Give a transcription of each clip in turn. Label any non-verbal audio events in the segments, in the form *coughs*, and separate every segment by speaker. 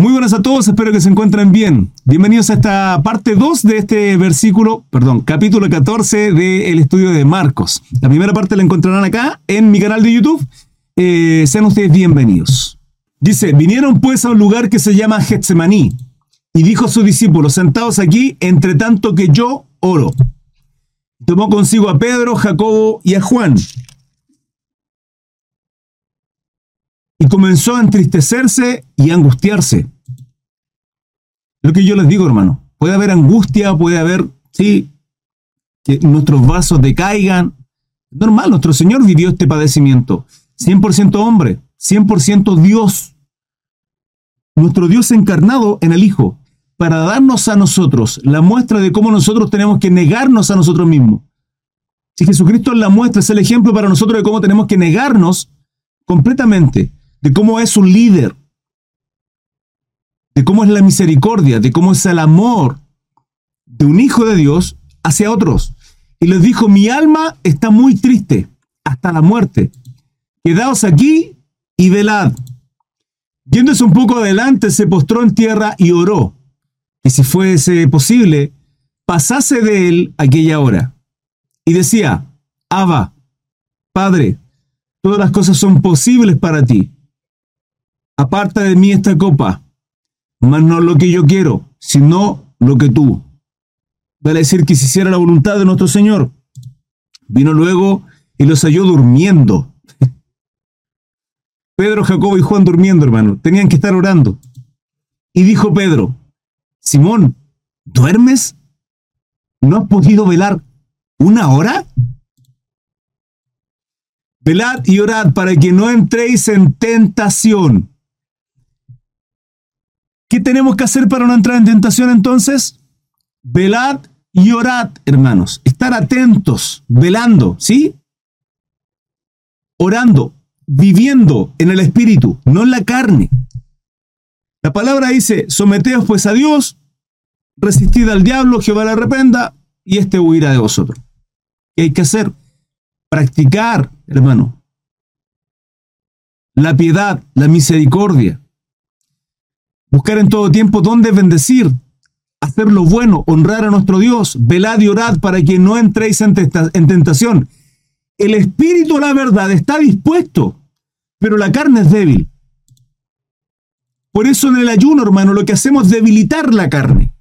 Speaker 1: Muy buenas a todos, espero que se encuentren bien. Bienvenidos a esta parte 2 de este versículo, perdón, capítulo 14 del estudio de Marcos. La primera parte la encontrarán acá en mi canal de YouTube. Eh, sean ustedes bienvenidos. Dice, vinieron pues a un lugar que se llama Getsemaní y dijo a sus discípulos, sentados aquí, entre tanto que yo oro. Tomó consigo a Pedro, Jacobo y a Juan y comenzó a entristecerse y a angustiarse. Lo que yo les digo, hermano, puede haber angustia, puede haber, sí, que nuestros vasos decaigan. Normal, nuestro Señor vivió este padecimiento. 100% hombre, 100% Dios. Nuestro Dios encarnado en el Hijo, para darnos a nosotros la muestra de cómo nosotros tenemos que negarnos a nosotros mismos. Si Jesucristo es la muestra, es el ejemplo para nosotros de cómo tenemos que negarnos completamente de cómo es un líder, de cómo es la misericordia, de cómo es el amor de un hijo de Dios hacia otros. Y les dijo, mi alma está muy triste hasta la muerte. Quedaos aquí y velad. Yéndose un poco adelante, se postró en tierra y oró, que si fuese posible, pasase de él aquella hora. Y decía, Abba, Padre, todas las cosas son posibles para ti aparta de mí esta copa, mas no lo que yo quiero, sino lo que tú. Vale decir que se hiciera la voluntad de nuestro Señor. Vino luego y los halló durmiendo. *laughs* Pedro, Jacobo y Juan durmiendo, hermano. Tenían que estar orando. Y dijo Pedro, Simón, ¿duermes? ¿No has podido velar una hora? Velad y orad para que no entréis en tentación. ¿Qué tenemos que hacer para no entrar en tentación entonces? Velad y orad, hermanos. Estar atentos, velando, ¿sí? Orando, viviendo en el espíritu, no en la carne. La palabra dice, someteos pues a Dios, resistid al diablo, Jehová la arrependa, y éste huirá de vosotros. ¿Qué hay que hacer? Practicar, hermano. La piedad, la misericordia, Buscar en todo tiempo dónde bendecir, hacer lo bueno, honrar a nuestro Dios, velad y orad para que no entréis en, tentación. El espíritu, la verdad, está dispuesto, pero la carne es débil. Por eso en el ayuno, hermano, lo que hacemos es debilitar la carne.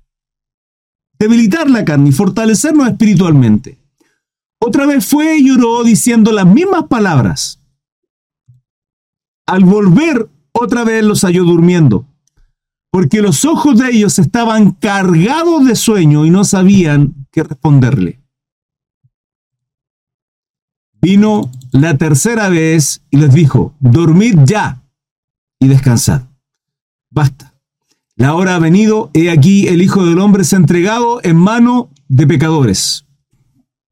Speaker 1: Debilitar la carne y fortalecernos espiritualmente. Otra vez fue y oró diciendo las mismas palabras. Al volver, otra vez los halló durmiendo porque los ojos de ellos estaban cargados de sueño y no sabían qué responderle. Vino la tercera vez y les dijo, dormid ya y descansad. Basta. La hora ha venido, he aquí el Hijo del Hombre se ha entregado en mano de pecadores.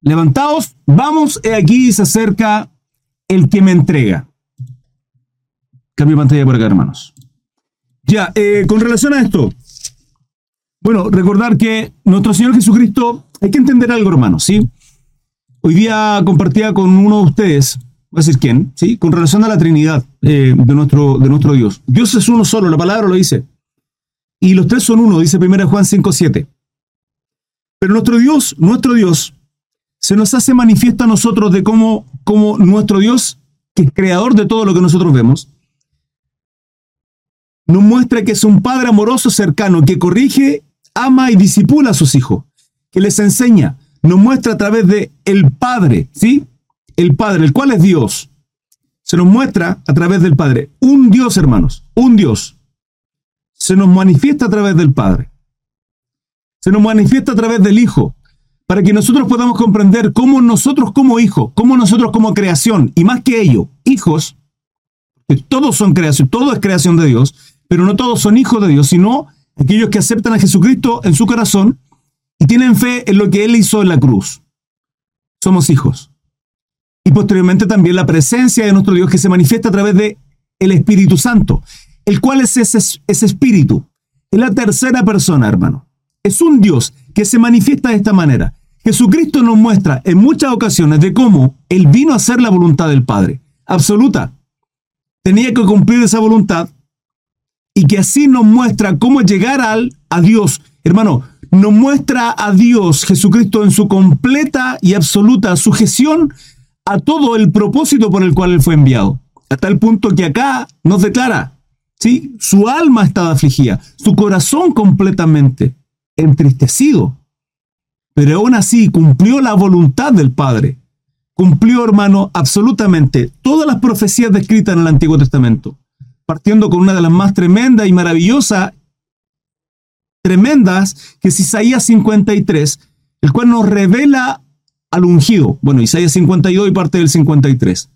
Speaker 1: Levantaos, vamos, he aquí se acerca el que me entrega. Cambio pantalla por acá, hermanos. Ya, eh, con relación a esto, bueno, recordar que nuestro Señor Jesucristo, hay que entender algo, hermano, ¿sí? Hoy día compartía con uno de ustedes, va a decir quién, ¿sí? Con relación a la Trinidad eh, de, nuestro, de nuestro Dios. Dios es uno solo, la palabra lo dice. Y los tres son uno, dice 1 Juan 5.7. Pero nuestro Dios, nuestro Dios, se nos hace manifiesta a nosotros de cómo, cómo nuestro Dios, que es creador de todo lo que nosotros vemos, nos muestra que es un padre amoroso cercano que corrige, ama y disipula a sus hijos, que les enseña, nos muestra a través de el Padre, ¿sí? El Padre, el cual es Dios. Se nos muestra a través del Padre. Un Dios, hermanos, un Dios. Se nos manifiesta a través del Padre. Se nos manifiesta a través del Hijo, para que nosotros podamos comprender cómo nosotros como hijos, cómo nosotros como creación, y más que ello, hijos, que todos son creación, todo es creación de Dios, pero no todos son hijos de Dios, sino aquellos que aceptan a Jesucristo en su corazón y tienen fe en lo que Él hizo en la cruz. Somos hijos. Y posteriormente también la presencia de nuestro Dios que se manifiesta a través de el Espíritu Santo, el cual es ese, espíritu. Es la tercera persona, hermano. Es un Dios que se manifiesta de esta manera. Jesucristo nos muestra en muchas ocasiones de cómo Él vino a hacer la voluntad del Padre. Absoluta. Tenía que cumplir esa voluntad y que así nos muestra cómo llegar al, a Dios. Hermano, nos muestra a Dios Jesucristo en su completa y absoluta sujeción a todo el propósito por el cual Él fue enviado. Hasta el punto que acá nos declara, ¿sí? Su alma estaba afligida, su corazón completamente entristecido. Pero aún así cumplió la voluntad del Padre. Cumplió, hermano, absolutamente todas las profecías descritas en el Antiguo Testamento. Partiendo con una de las más tremendas y maravillosas, tremendas, que es Isaías 53, el cual nos revela al ungido. Bueno, Isaías 52 y parte del 53.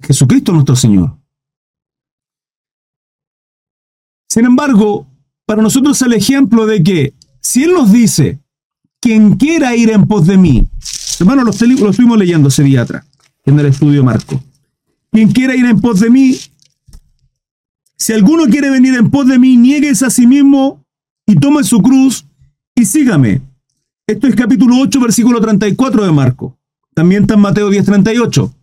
Speaker 1: Jesucristo nuestro Señor. Sin embargo, para nosotros el ejemplo de que si Él nos dice, quien quiera ir en pos de mí, hermano, lo, estuvimos leyendo ese día atrás, en el estudio Marco. Quien quiera ir en pos de mí, si alguno quiere venir en pos de mí, niegues a sí mismo y tome su cruz y sígame. Esto es capítulo 8, versículo 34 de Marco. También está en Mateo 10, 38.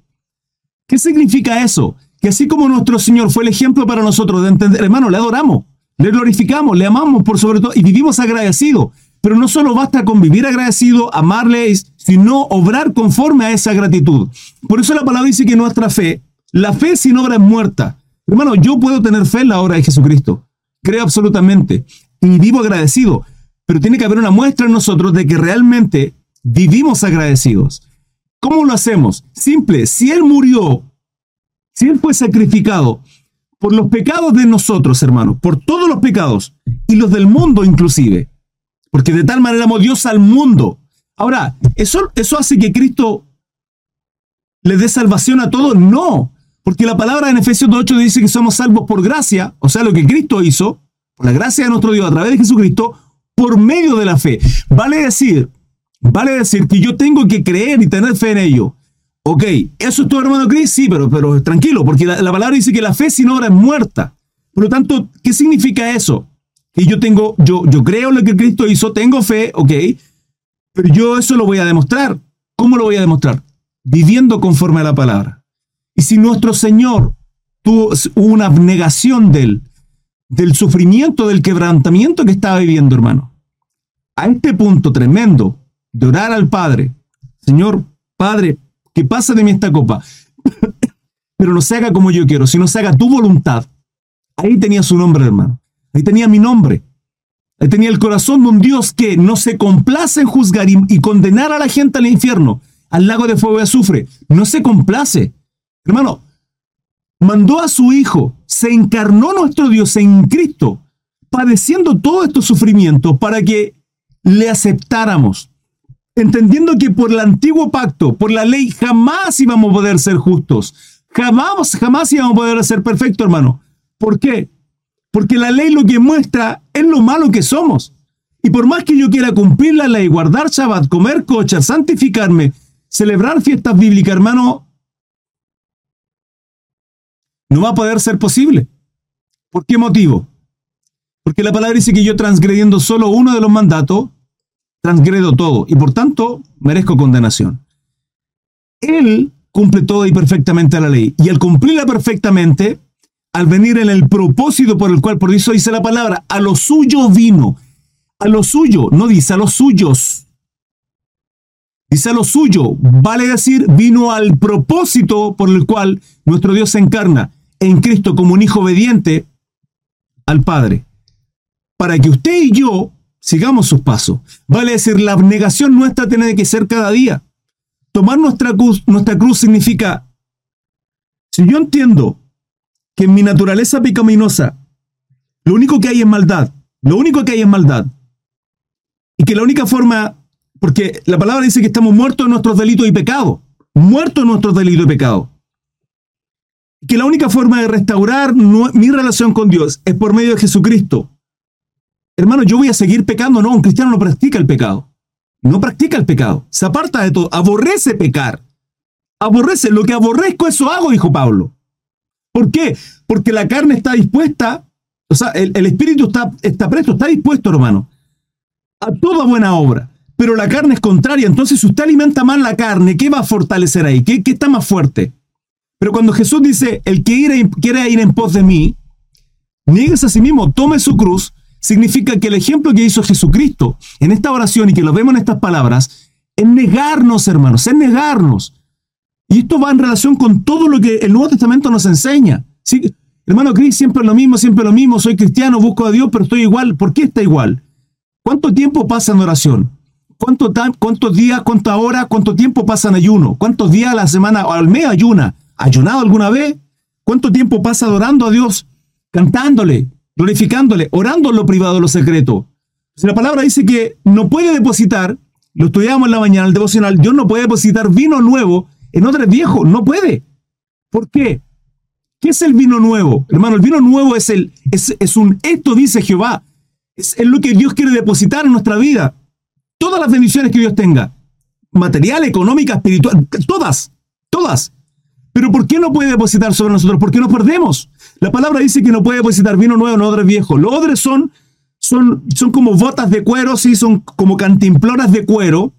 Speaker 1: ¿Qué significa eso? Que así como nuestro Señor fue el ejemplo para nosotros de entender, hermano, le adoramos, le glorificamos, le amamos por sobre todo y vivimos agradecidos. Pero no solo basta con vivir agradecido, amarle, sino obrar conforme a esa gratitud. Por eso la palabra dice que nuestra fe, la fe sin obra es muerta. Hermano, yo puedo tener fe en la obra de Jesucristo. Creo absolutamente. Y vivo agradecido pero tiene que haber una muestra en nosotros de que realmente vivimos agradecidos. ¿Cómo lo hacemos? Simple, si Él murió, si Él fue sacrificado por los pecados de nosotros, hermanos, por todos los pecados y los del mundo inclusive, porque de tal manera amó Dios al mundo. Ahora, ¿eso, ¿eso hace que Cristo le dé salvación a todos? No, porque la palabra en Efesios 2.8 dice que somos salvos por gracia, o sea, lo que Cristo hizo, por la gracia de nuestro Dios a través de Jesucristo, por medio de la fe. Vale decir, vale decir que yo tengo que creer y tener fe en ello. Ok, ¿eso es todo, hermano Cris? Sí, pero, pero tranquilo, porque la, palabra dice que la fe sin obra es muerta. Por lo tanto, ¿qué significa eso? Que yo tengo, yo, yo creo lo que Cristo hizo, tengo fe, ok, pero yo eso lo voy a demostrar. ¿Cómo lo voy a demostrar? Viviendo conforme a la palabra. Y si nuestro Señor tuvo una abnegación de del sufrimiento, del quebrantamiento que estaba viviendo, hermano. A este punto tremendo de orar al Padre, Señor, Padre, que pasa de mí esta copa, *laughs* pero no se haga como yo quiero, sino se haga tu voluntad. Ahí tenía su nombre, hermano. Ahí tenía mi nombre. Ahí tenía el corazón de un Dios que no se complace en juzgar y, y condenar a la gente al infierno, al lago de fuego y azufre. No se complace. Hermano, mandó a su Hijo, se encarnó nuestro Dios en Cristo, padeciendo todo estos sufrimientos para que le aceptáramos, entendiendo que por el antiguo pacto, por la ley, jamás íbamos a poder ser justos, jamás, jamás íbamos a poder ser perfectos, hermano. ¿Por qué? Porque la ley lo que muestra es lo malo que somos. Y por más que yo quiera cumplir la ley, guardar Shabbat, comer cocha, santificarme, celebrar fiestas bíblicas, hermano, no va a poder ser posible. ¿Por qué motivo? Porque la palabra dice que yo transgrediendo solo uno de los mandatos, transgredo todo y por tanto merezco condenación. Él cumple toda y perfectamente la ley. Y al cumplirla perfectamente, al venir en el propósito por el cual, por eso dice la palabra, a lo suyo vino. A lo suyo, no dice a los suyos. Dice a lo suyo, vale decir, vino al propósito por el cual nuestro Dios se encarna en Cristo como un hijo obediente al Padre, para que usted y yo sigamos sus pasos. Vale decir, la abnegación nuestra tiene que ser cada día. Tomar nuestra cruz, nuestra cruz significa, si yo entiendo que en mi naturaleza pecaminosa, lo único que hay es maldad, lo único que hay es maldad, y que la única forma, porque la palabra dice que estamos muertos en nuestros delitos y pecados, muertos en nuestros delitos y pecados que la única forma de restaurar mi relación con Dios es por medio de Jesucristo. Hermano, yo voy a seguir pecando. No, un cristiano no practica el pecado. No practica el pecado. Se aparta de todo. Aborrece pecar. Aborrece. Lo que aborrezco, eso hago, dijo Pablo. ¿Por qué? Porque la carne está dispuesta, o sea, el, espíritu está, está presto, está dispuesto, hermano, a toda buena obra. Pero la carne es contraria. Entonces, si usted alimenta más la carne, ¿qué va a fortalecer ahí? ¿Qué, qué está más fuerte? Pero cuando Jesús dice, el que quiere ir en pos de mí, Niegues a sí mismo, tome su cruz, significa que el ejemplo que hizo Jesucristo en esta oración y que lo vemos en estas palabras, es negarnos, hermanos, es negarnos. Y esto va en relación con todo lo que el Nuevo Testamento nos enseña. ¿Sí? Hermano Cris, siempre lo mismo, siempre lo mismo, soy cristiano, busco a Dios, pero estoy igual. ¿Por qué está igual? ¿Cuánto tiempo pasa en oración? ¿Cuánto ¿Cuántos días, cuántas horas, cuánto tiempo pasa en ayuno? ¿Cuántos días a la semana o al mes ayuna? ¿Ayunado alguna vez? ¿Cuánto tiempo pasa adorando a Dios? Cantándole, glorificándole, orando en lo privado, en lo secreto. La palabra dice que no puede depositar, lo estudiamos en la mañana, el devocional, Dios no puede depositar vino nuevo en otro viejo, no puede. ¿Por qué? ¿Qué es el vino nuevo? Hermano, el vino nuevo es, el, es, es un, esto dice Jehová, es lo que Dios quiere depositar en nuestra vida. Todas las bendiciones que Dios tenga, material, económica, espiritual, todas, todas. Pero ¿por qué no puede depositar sobre nosotros? ¿Por qué nos perdemos? La palabra dice que no puede depositar vino nuevo en odres viejos. Los odres son, son, son como botas de cuero, sí, son como cantimploras de cuero.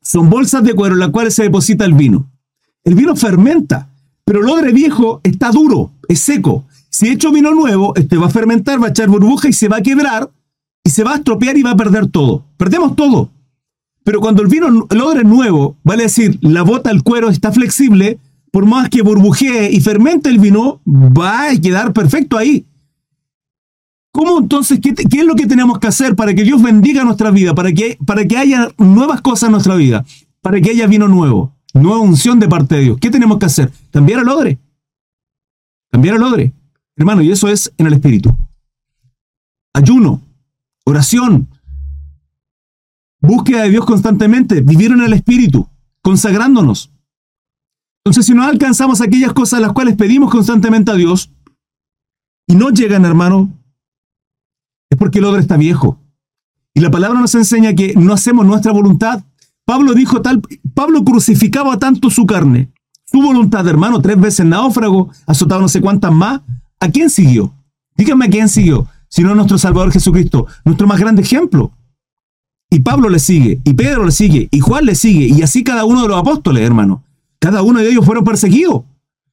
Speaker 1: Son bolsas de cuero en las cuales se deposita el vino. El vino fermenta, pero el odre viejo está duro, es seco. Si he hecho vino nuevo, este va a fermentar, va a echar burbuja y se va a quebrar y se va a estropear y va a perder todo. Perdemos todo. Pero cuando el vino, el odre nuevo, vale decir, la bota, el cuero está flexible, por más que burbujee y fermente el vino, va a quedar perfecto ahí. ¿Cómo entonces, qué, es lo que tenemos que hacer para que Dios bendiga nuestra vida, para que, para que haya nuevas cosas en nuestra vida, para que haya vino nuevo, nueva unción de parte de Dios? ¿Qué tenemos que hacer? Cambiar el odre. Cambiar el odre. Hermano, y eso es en el espíritu. Ayuno, oración, búsqueda de Dios constantemente, vivir en el espíritu, consagrándonos. Entonces, si no alcanzamos aquellas cosas las cuales pedimos constantemente a Dios y no llegan, hermano, es porque el odre está viejo. Y la palabra nos enseña que no hacemos nuestra voluntad. Pablo dijo tal, Pablo crucificaba tanto su carne, su voluntad, hermano, tres veces náufrago, azotado no sé cuántas más. ¿A quién siguió? Dígame a quién siguió, si no nuestro Salvador Jesucristo, nuestro más grande ejemplo. Y Pablo le sigue, y Pedro le sigue, y Juan le sigue, y así cada uno de los apóstoles, hermano. Cada uno de ellos fueron perseguidos.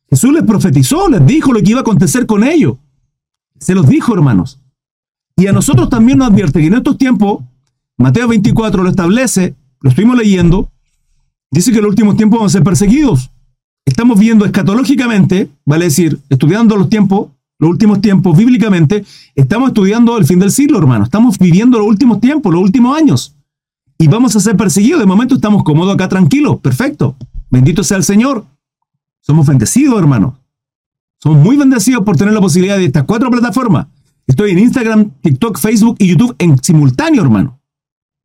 Speaker 1: Jesús les profetizó, les dijo lo que iba a acontecer con ellos. Se los dijo, hermanos. Y a nosotros también nos advierte que en estos tiempos, Mateo 24 lo establece, lo estuvimos leyendo, dice que en los últimos tiempos vamos a ser perseguidos. Estamos viendo escatológicamente, vale decir, estudiando los tiempos, los últimos tiempos bíblicamente, estamos estudiando el fin del siglo, hermano. Estamos viviendo los últimos tiempos, los últimos años. Y vamos a ser perseguidos. De momento estamos cómodos acá, tranquilos, perfecto. Bendito sea el Señor. Somos bendecidos, hermano. Somos muy bendecidos por tener la posibilidad de estas cuatro plataformas. Estoy en Instagram, TikTok, Facebook y YouTube en simultáneo, hermano.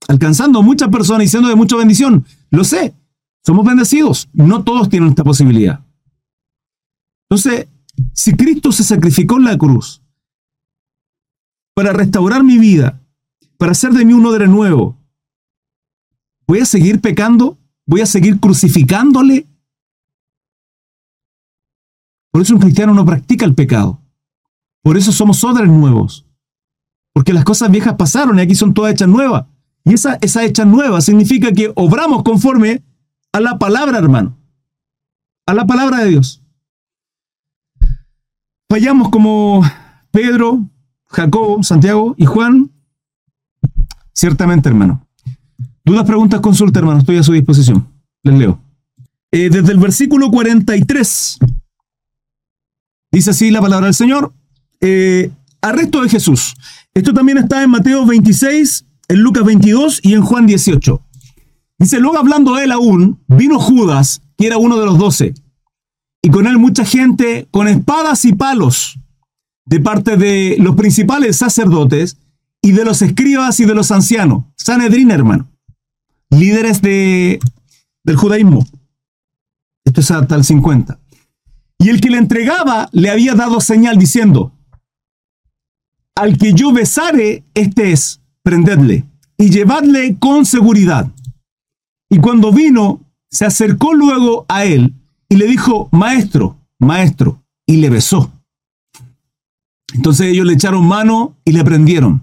Speaker 1: Alcanzando a muchas personas y siendo de mucha bendición. Lo sé. Somos bendecidos. No todos tienen esta posibilidad. Entonces, si Cristo se sacrificó en la cruz para restaurar mi vida, para hacer de mí un odre nuevo, ¿voy a seguir pecando? ¿Voy a seguir crucificándole? Por eso un cristiano no practica el pecado. Por eso somos odres nuevos. Porque las cosas viejas pasaron y aquí son todas hechas nuevas. Y esa, esa hecha nueva significa que obramos conforme a la palabra, hermano. A la palabra de Dios. Fallamos como Pedro, Jacobo, Santiago y Juan. Ciertamente, hermano. Dudas, preguntas, consulta, hermano. Estoy a su disposición. Les leo. Eh, desde el versículo 43. Dice así la palabra del Señor. Eh, arresto de Jesús. Esto también está en Mateo 26, en Lucas 22 y en Juan 18. Dice, luego hablando él aún, vino Judas, que era uno de los doce, y con él mucha gente con espadas y palos de parte de los principales sacerdotes y de los escribas y de los ancianos. Sanedrín, hermano líderes de, del judaísmo. Esto es hasta el 50. Y el que le entregaba le había dado señal diciendo, al que yo besare, este es, prendedle y llevadle con seguridad. Y cuando vino, se acercó luego a él y le dijo, maestro, maestro, y le besó. Entonces ellos le echaron mano y le prendieron.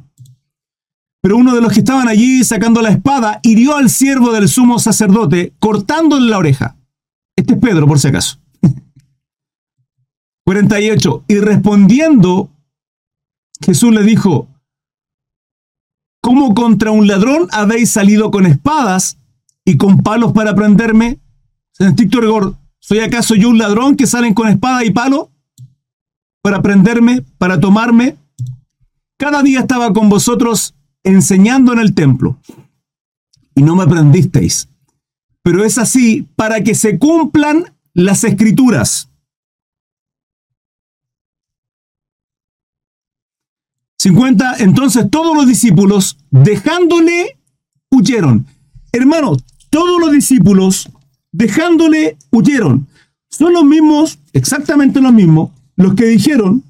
Speaker 1: Pero uno de los que estaban allí sacando la espada hirió al siervo del sumo sacerdote, cortándole la oreja. Este es Pedro, por si acaso. *laughs* 48. Y respondiendo Jesús le dijo, ¿cómo contra un ladrón habéis salido con espadas y con palos para prenderme? En estricto rigor, ¿soy acaso yo un ladrón que salen con espada y palo para prenderme, para tomarme? Cada día estaba con vosotros enseñando en el templo y no me prendisteis. Pero es así para que se cumplan las escrituras. 50. Entonces todos los discípulos, dejándole, huyeron. Hermano, todos los discípulos, dejándole, huyeron. Son los mismos, exactamente los mismos, los que dijeron,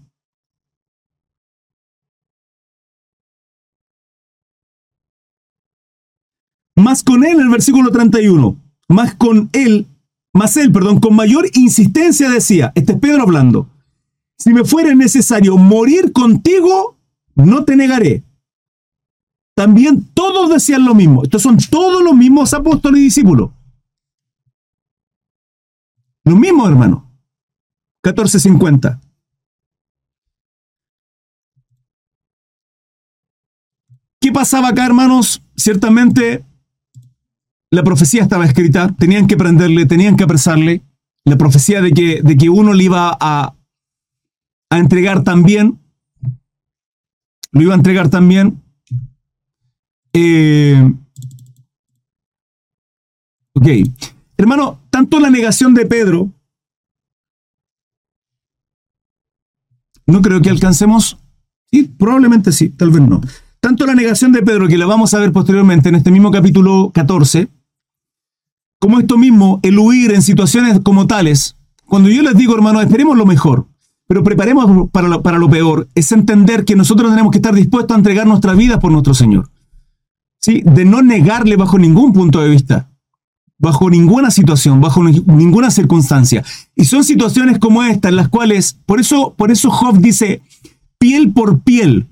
Speaker 1: más con él, el versículo 31, más con él, más él, perdón, con mayor insistencia decía, este es Pedro hablando, si me fuera necesario morir contigo, no te negaré. También todos decían lo mismo. Estos son todos los mismos apóstoles y discípulos. Los mismos, hermano. 1450. ¿Qué pasaba acá, hermanos? Ciertamente la profecía estaba escrita, tenían que prenderle, tenían que apresarle. La profecía de que, de que uno le iba a, a entregar también, lo iba a entregar también. Eh, ok. Hermano, tanto la negación de Pedro, no creo que alcancemos. Sí, probablemente sí, tal vez no. Tanto la negación de Pedro, que la vamos a ver posteriormente en este mismo capítulo 14, como esto mismo, el huir en situaciones como tales, cuando yo les digo, hermano, esperemos lo mejor, pero preparemos para lo, para lo peor, es entender que nosotros tenemos que estar dispuestos a entregar nuestra vida por nuestro Señor. ¿Sí? De no negarle bajo ningún punto de vista, bajo ninguna situación, bajo ninguna circunstancia. Y son situaciones como esta en las cuales, por eso, por eso Job dice, piel por piel,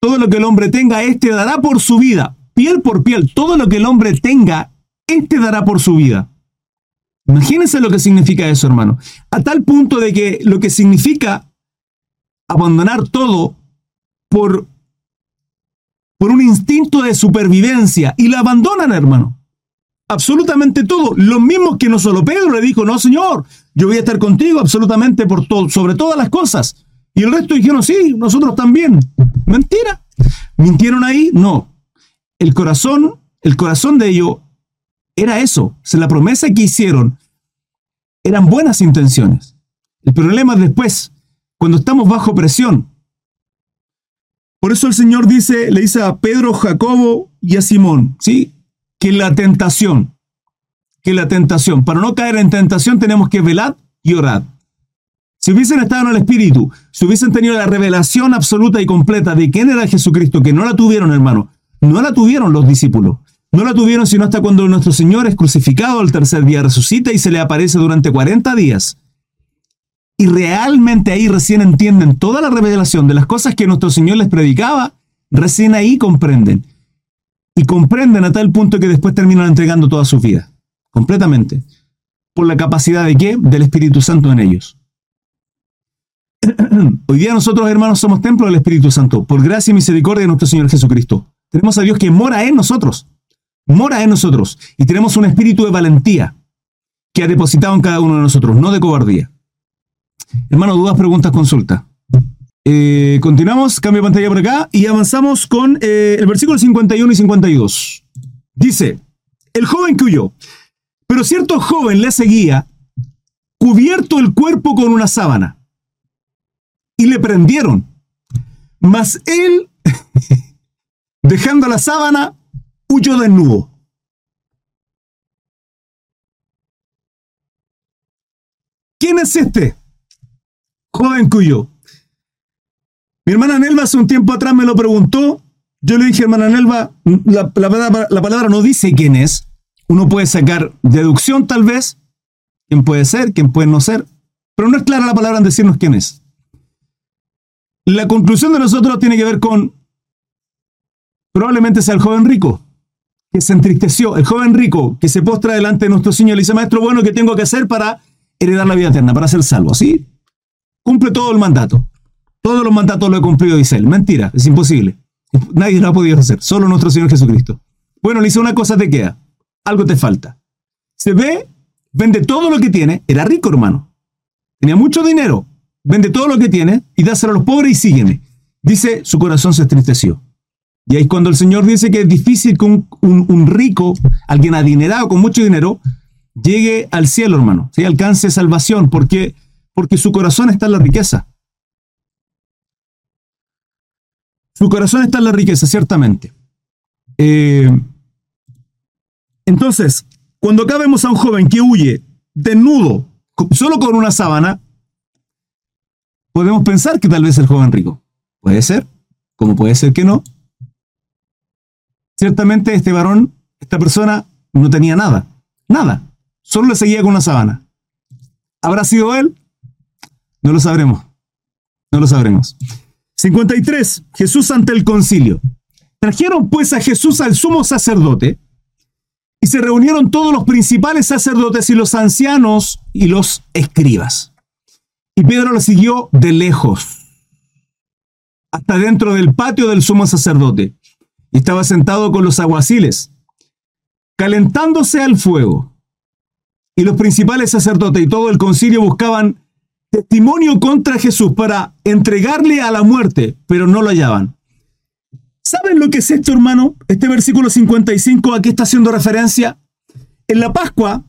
Speaker 1: todo lo que el hombre tenga, este dará por su vida, piel por piel, todo lo que el hombre tenga, este dará por su vida. Imagínense lo que significa eso, hermano. A tal punto de que lo que significa abandonar todo por, por un instinto de supervivencia y la abandonan, hermano. Absolutamente todo. Lo mismo que no solo Pedro le dijo, no, Señor, yo voy a estar contigo absolutamente por todo, sobre todas las cosas. Y el resto dijeron, sí, nosotros también. Mentira. ¿Mintieron ahí? No. El corazón, el corazón de ellos era eso. O la promesa que hicieron eran buenas intenciones. El problema es después, cuando estamos bajo presión. Por eso el Señor dice, le dice a Pedro, Jacobo y a Simón, ¿sí? Que la tentación, que la tentación, para no caer en tentación tenemos que velar y orar. Si hubiesen estado en el Espíritu, si hubiesen tenido la revelación absoluta y completa de quién era Jesucristo, que no la tuvieron, hermano, no la tuvieron los discípulos. No la tuvieron sino hasta cuando nuestro Señor es crucificado al tercer día, resucita y se le aparece durante 40 días. Y realmente ahí recién entienden toda la revelación de las cosas que nuestro Señor les predicaba, recién ahí comprenden. Y comprenden a tal punto que después terminan entregando toda su vida, completamente. ¿Por la capacidad de qué? Del Espíritu Santo en ellos. *clears throat* Hoy día nosotros, hermanos, somos templo del Espíritu Santo, por gracia y misericordia de nuestro Señor Jesucristo. Tenemos a Dios que mora en nosotros mora en nosotros y tenemos un espíritu de valentía que ha depositado en cada uno de nosotros, no de cobardía. Hermano, dudas, preguntas, consulta. Eh, continuamos, cambio de pantalla por acá y avanzamos con eh, el versículo 51 y 52. Dice, el joven que huyó, pero cierto joven le seguía, cubierto el cuerpo con una sábana, y le prendieron. Mas él, *laughs* dejando la sábana, huyó desnudo. ¿Quién es este? Joven cuyo. Mi hermana Nelva hace un tiempo atrás me lo preguntó. Yo le dije, hermana Nelva, la, la palabra no dice quién es. Uno puede sacar deducción tal vez. ¿Quién puede ser? ¿Quién puede no ser? Pero no es clara la palabra en decirnos quién es. La conclusión de nosotros tiene que ver con probablemente sea el joven rico que se entristeció, el joven rico que se postra delante de nuestro Señor y dice, Maestro, bueno, ¿qué tengo que hacer para heredar la vida eterna, para ser salvo? ¿Sí? Cumple todo el mandato. Todos los mandatos lo he cumplido, dice él. Mentira, es imposible. Nadie lo ha podido hacer, solo nuestro Señor Jesucristo. Bueno, le dice una cosa te queda, algo te falta. Se ve, vende todo lo que tiene, era rico hermano, tenía mucho dinero, vende todo lo que tiene y dáselo a los pobres y sígueme. Dice, su corazón se entristeció. Y ahí cuando el Señor dice que es difícil que un, rico, alguien adinerado con mucho dinero, llegue al cielo, hermano, ¿sí? alcance salvación, porque, porque su corazón está en la riqueza. Su corazón está en la riqueza, ciertamente. Eh, entonces, cuando acá vemos a un joven que huye desnudo, solo con una sábana, podemos pensar que tal vez el joven rico. Puede ser, como puede ser que no. Ciertamente este varón, esta persona, no tenía nada, nada. Solo le seguía con una sábana. ¿Habrá sido él? No lo sabremos. No lo sabremos. 53. Jesús ante el concilio. Trajeron pues a Jesús al sumo sacerdote y se reunieron todos los principales sacerdotes y los ancianos y los escribas. Y Pedro lo siguió de lejos, hasta dentro del patio del sumo sacerdote. Y estaba sentado con los aguaciles, calentándose al fuego. Y los principales sacerdotes y todo el concilio buscaban testimonio contra Jesús para entregarle a la muerte, pero no lo hallaban. ¿Saben lo que es esto, hermano? Este versículo 55 aquí está haciendo referencia. En la Pascua,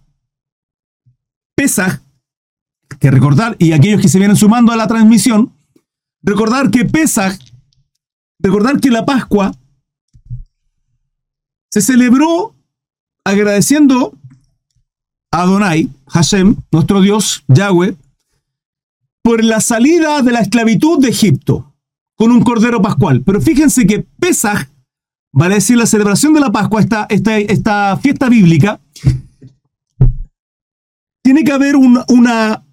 Speaker 1: Pesaj, que recordar, y aquellos que se vienen sumando a la transmisión, recordar que Pesaj, recordar que la Pascua se celebró agradeciendo a Adonai, Hashem, nuestro Dios, Yahweh, por la salida de la esclavitud de Egipto con un cordero pascual. Pero fíjense que Pesaj, vale decir la celebración de la Pascua, esta, esta, esta fiesta bíblica, tiene que haber una,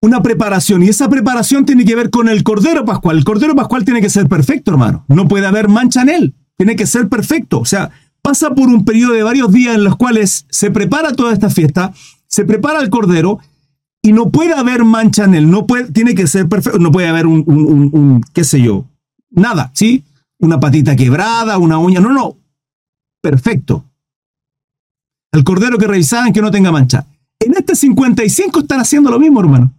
Speaker 1: una preparación y esa preparación tiene que ver con el cordero pascual. El cordero pascual tiene que ser perfecto, hermano. No puede haber mancha en él. Tiene que ser perfecto. O sea, pasa por un periodo de varios días en los cuales se prepara toda esta fiesta, se prepara el cordero y no puede haber mancha en él, no puede, tiene que ser perfecto, no puede haber un, un, qué sé yo, nada, ¿sí? Una patita quebrada, una uña, no, no, perfecto. El cordero que revisaban que no tenga mancha. En este 55 están haciendo lo mismo, hermano.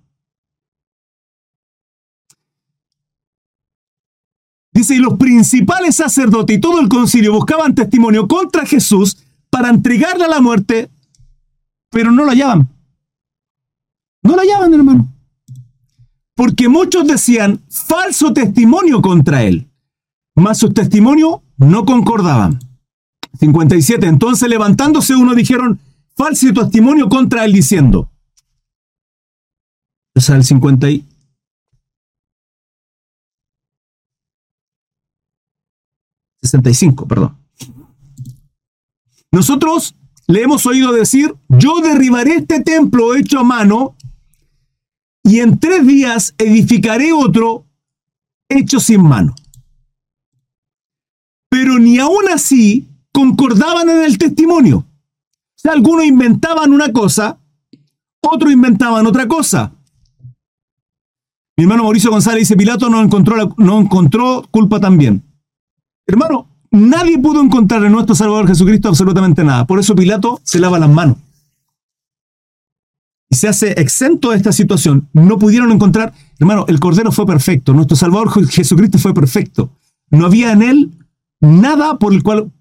Speaker 1: Dice, y los principales sacerdotes y todo el concilio buscaban testimonio contra Jesús para entregarle a la muerte, pero no lo hallaban. No la llaman, hermano. Porque muchos decían falso testimonio contra él, mas sus testimonios no concordaban. 57. Entonces levantándose uno dijeron falso testimonio contra él diciendo. O sea, el 50 65, perdón. Nosotros le hemos oído decir, yo derribaré este templo hecho a mano y en tres días edificaré otro hecho sin mano. Pero ni aún así concordaban en el testimonio. O sea, algunos inventaban una cosa, otros inventaban otra cosa. Mi hermano Mauricio González dice, Pilato no encontró, no encontró culpa también. Hermano, nadie pudo encontrar en nuestro Salvador Jesucristo absolutamente nada. Por eso Pilato se lava las manos y se hace exento de esta situación, no pudieron encontrar, hermano, el Cordero fue perfecto, nuestro Salvador Jesucristo fue perfecto. No había en él nada por el cual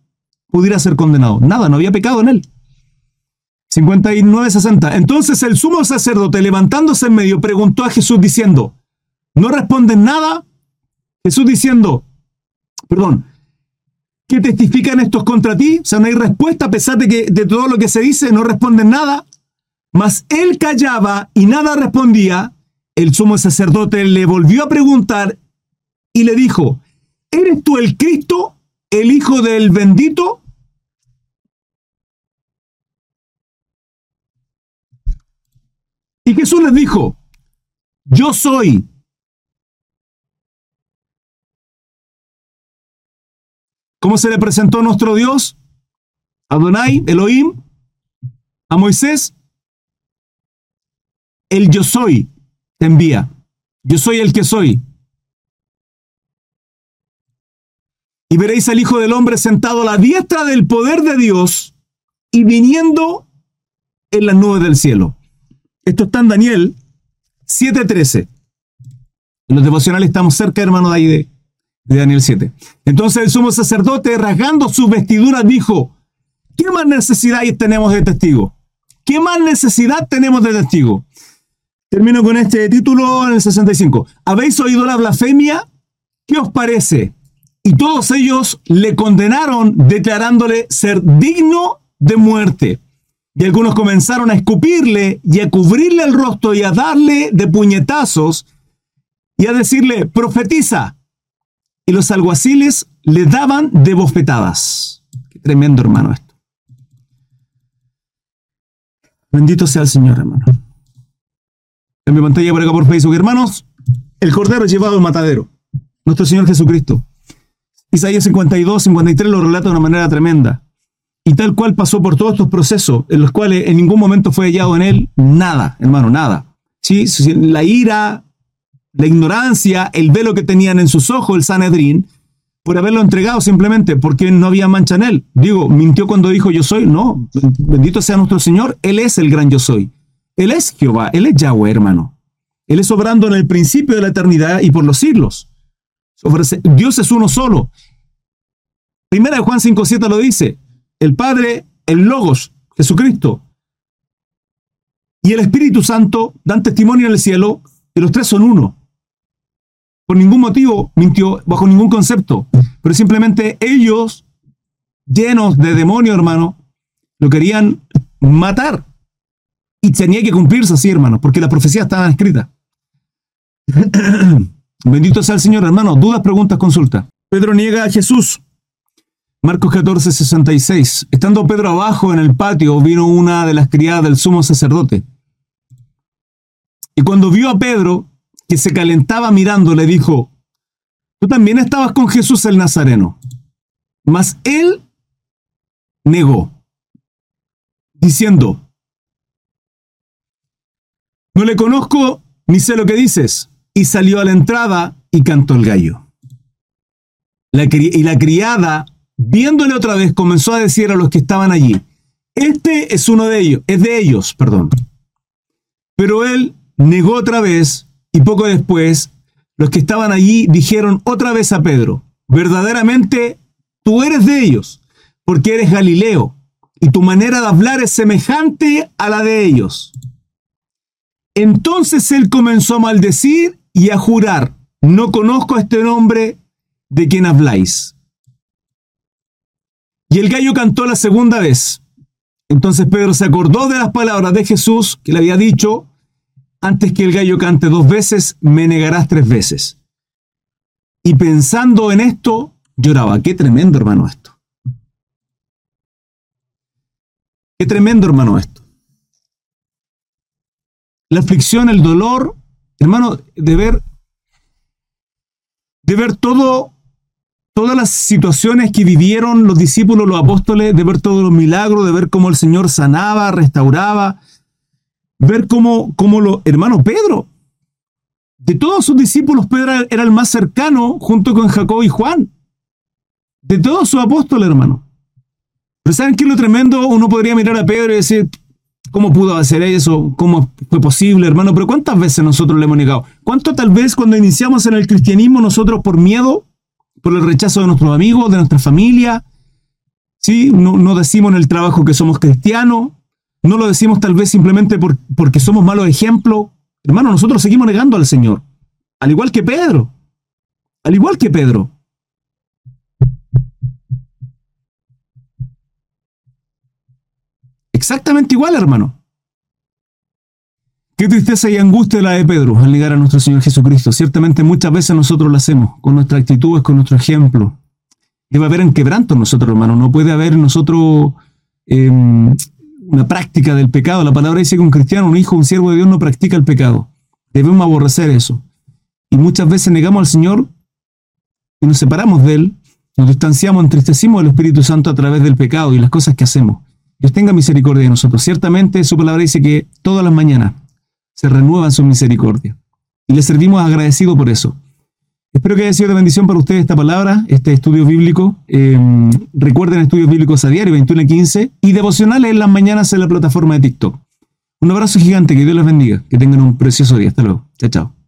Speaker 1: pudiera ser condenado, nada, no había pecado en él. 59-60. Entonces el sumo sacerdote, levantándose en medio, preguntó a Jesús diciendo, ¿no responden nada? Jesús diciendo, perdón, ¿qué testifican estos contra ti? O sea, no hay respuesta a pesar de que de todo lo que se dice no responden nada. Mas él callaba y nada respondía. El sumo sacerdote le volvió a preguntar y le dijo, ¿eres tú el Cristo, el Hijo del bendito? Y Jesús les dijo, yo soy. ¿Cómo se le presentó nuestro Dios? Adonai, Elohim, a Moisés el yo soy te envía. Yo soy el que soy. Y veréis al Hijo del Hombre sentado a la diestra del poder de Dios y viniendo en las nubes del cielo. Esto está en Daniel 7:13. En los devocionales estamos cerca, hermano, de ahí de, de Daniel 7. Entonces el sumo sacerdote, rasgando sus vestiduras, dijo, ¿qué más necesidad tenemos de testigo? ¿Qué más necesidad tenemos de testigo? Termino con este título en el 65. ¿Habéis oído la blasfemia? ¿Qué os parece? Y todos ellos le condenaron declarándole ser digno de muerte. Y algunos comenzaron a escupirle y a cubrirle el rostro y a darle de puñetazos y a decirle, profetiza. Y los alguaciles le daban de bofetadas. Qué tremendo hermano esto. Bendito sea el Señor, hermano. En mi pantalla por acá por Facebook, hermanos, el cordero llevado al matadero. Nuestro Señor Jesucristo. Isaías 52, 53 lo relata de una manera tremenda. Y tal cual pasó por todos estos procesos, en los cuales en ningún momento fue hallado en él nada, hermano, nada. ¿Sí? La ira, la ignorancia, el velo que tenían en sus ojos el Sanedrín, por haberlo entregado simplemente porque no había mancha en él. Digo, mintió cuando dijo yo soy. No, bendito sea nuestro Señor, Él es el gran yo soy. Él es Jehová, Él es Yahweh, hermano. Él es obrando en el principio de la eternidad y por los siglos. Dios es uno solo. Primera de Juan 5.7 lo dice el Padre, el Logos, Jesucristo, y el Espíritu Santo dan testimonio en el cielo y los tres son uno. Por ningún motivo mintió, bajo ningún concepto, pero simplemente ellos, llenos de demonio, hermano, lo querían matar. Y tenía que cumplirse así, hermano, porque la profecía estaba escrita. *coughs* Bendito sea el Señor, hermano. Dudas, preguntas, consulta. Pedro niega a Jesús. Marcos 14, 66. Estando Pedro abajo en el patio, vino una de las criadas del sumo sacerdote. Y cuando vio a Pedro, se calentaba mirando, le dijo, tú también estabas con Jesús el Nazareno. Mas él negó, diciendo, no le conozco ni sé lo que dices. Y salió a la entrada y cantó el gallo. y la criada viéndole otra vez, comenzó a decir a los que estaban allí, este es uno de ellos, es de ellos, perdón. Pero él negó otra vez y poco después los que estaban allí dijeron otra vez a Pedro, verdaderamente tú eres de ellos, porque eres Galileo y tu manera de hablar es semejante a la de ellos. Entonces él comenzó a maldecir y a jurar, no conozco a este nombre de quien habláis. Y el gallo cantó la segunda vez. Entonces Pedro se acordó de las palabras de Jesús que le había dicho, antes que el gallo cante dos veces, me negarás tres veces. Y pensando en esto, lloraba. Qué tremendo, hermano, esto. Qué tremendo, hermano, esto. La aflicción, el dolor, hermano, de ver, de ver todo todas las situaciones que vivieron los discípulos, los apóstoles, de ver todos los milagros, de ver cómo el Señor sanaba, restauraba, ver cómo, cómo lo, hermano Pedro, de todos sus discípulos, Pedro era el más cercano junto con Jacob y Juan. De todos sus apóstoles, hermano. Pero ¿saben qué es lo tremendo? Uno podría mirar a Pedro y decir, ¿cómo pudo hacer eso? ¿Cómo fue posible, hermano? Pero ¿cuántas veces nosotros le hemos negado? ¿Cuánto tal vez cuando iniciamos en el cristianismo nosotros por miedo por el rechazo de nuestros amigos, de nuestra familia. ¿sí? No, no decimos en el trabajo que somos cristianos. No lo decimos tal vez simplemente porque somos malos ejemplos. Hermano, nosotros seguimos negando al Señor. Al igual que Pedro. Al igual que Pedro. Exactamente igual, hermano. Qué tristeza y angustia la de Pedro al negar a nuestro Señor Jesucristo. Ciertamente muchas veces nosotros lo hacemos, con nuestras actitudes, con nuestro ejemplo. Debe haber en quebranto nosotros, hermano. No puede haber nosotros em, una práctica del pecado. La palabra dice que un cristiano, un hijo, un siervo de Dios no practica el pecado. Debemos aborrecer eso. Y muchas veces negamos al Señor y nos separamos de Él, nos distanciamos, entristecimos del Espíritu Santo a través del pecado y las cosas que hacemos. Dios tenga misericordia de nosotros. Ciertamente su palabra dice que todas las mañanas se renuevan su misericordia. y le servimos agradecido por eso. Espero que haya sido de bendición para ustedes esta palabra, este estudio bíblico. Eh, recuerden estudios bíblicos a diario, 21 y 15, y devocionales en las mañanas en la plataforma de TikTok. Un abrazo gigante, que Dios les bendiga, que tengan un precioso día. Hasta luego. Chao, chao.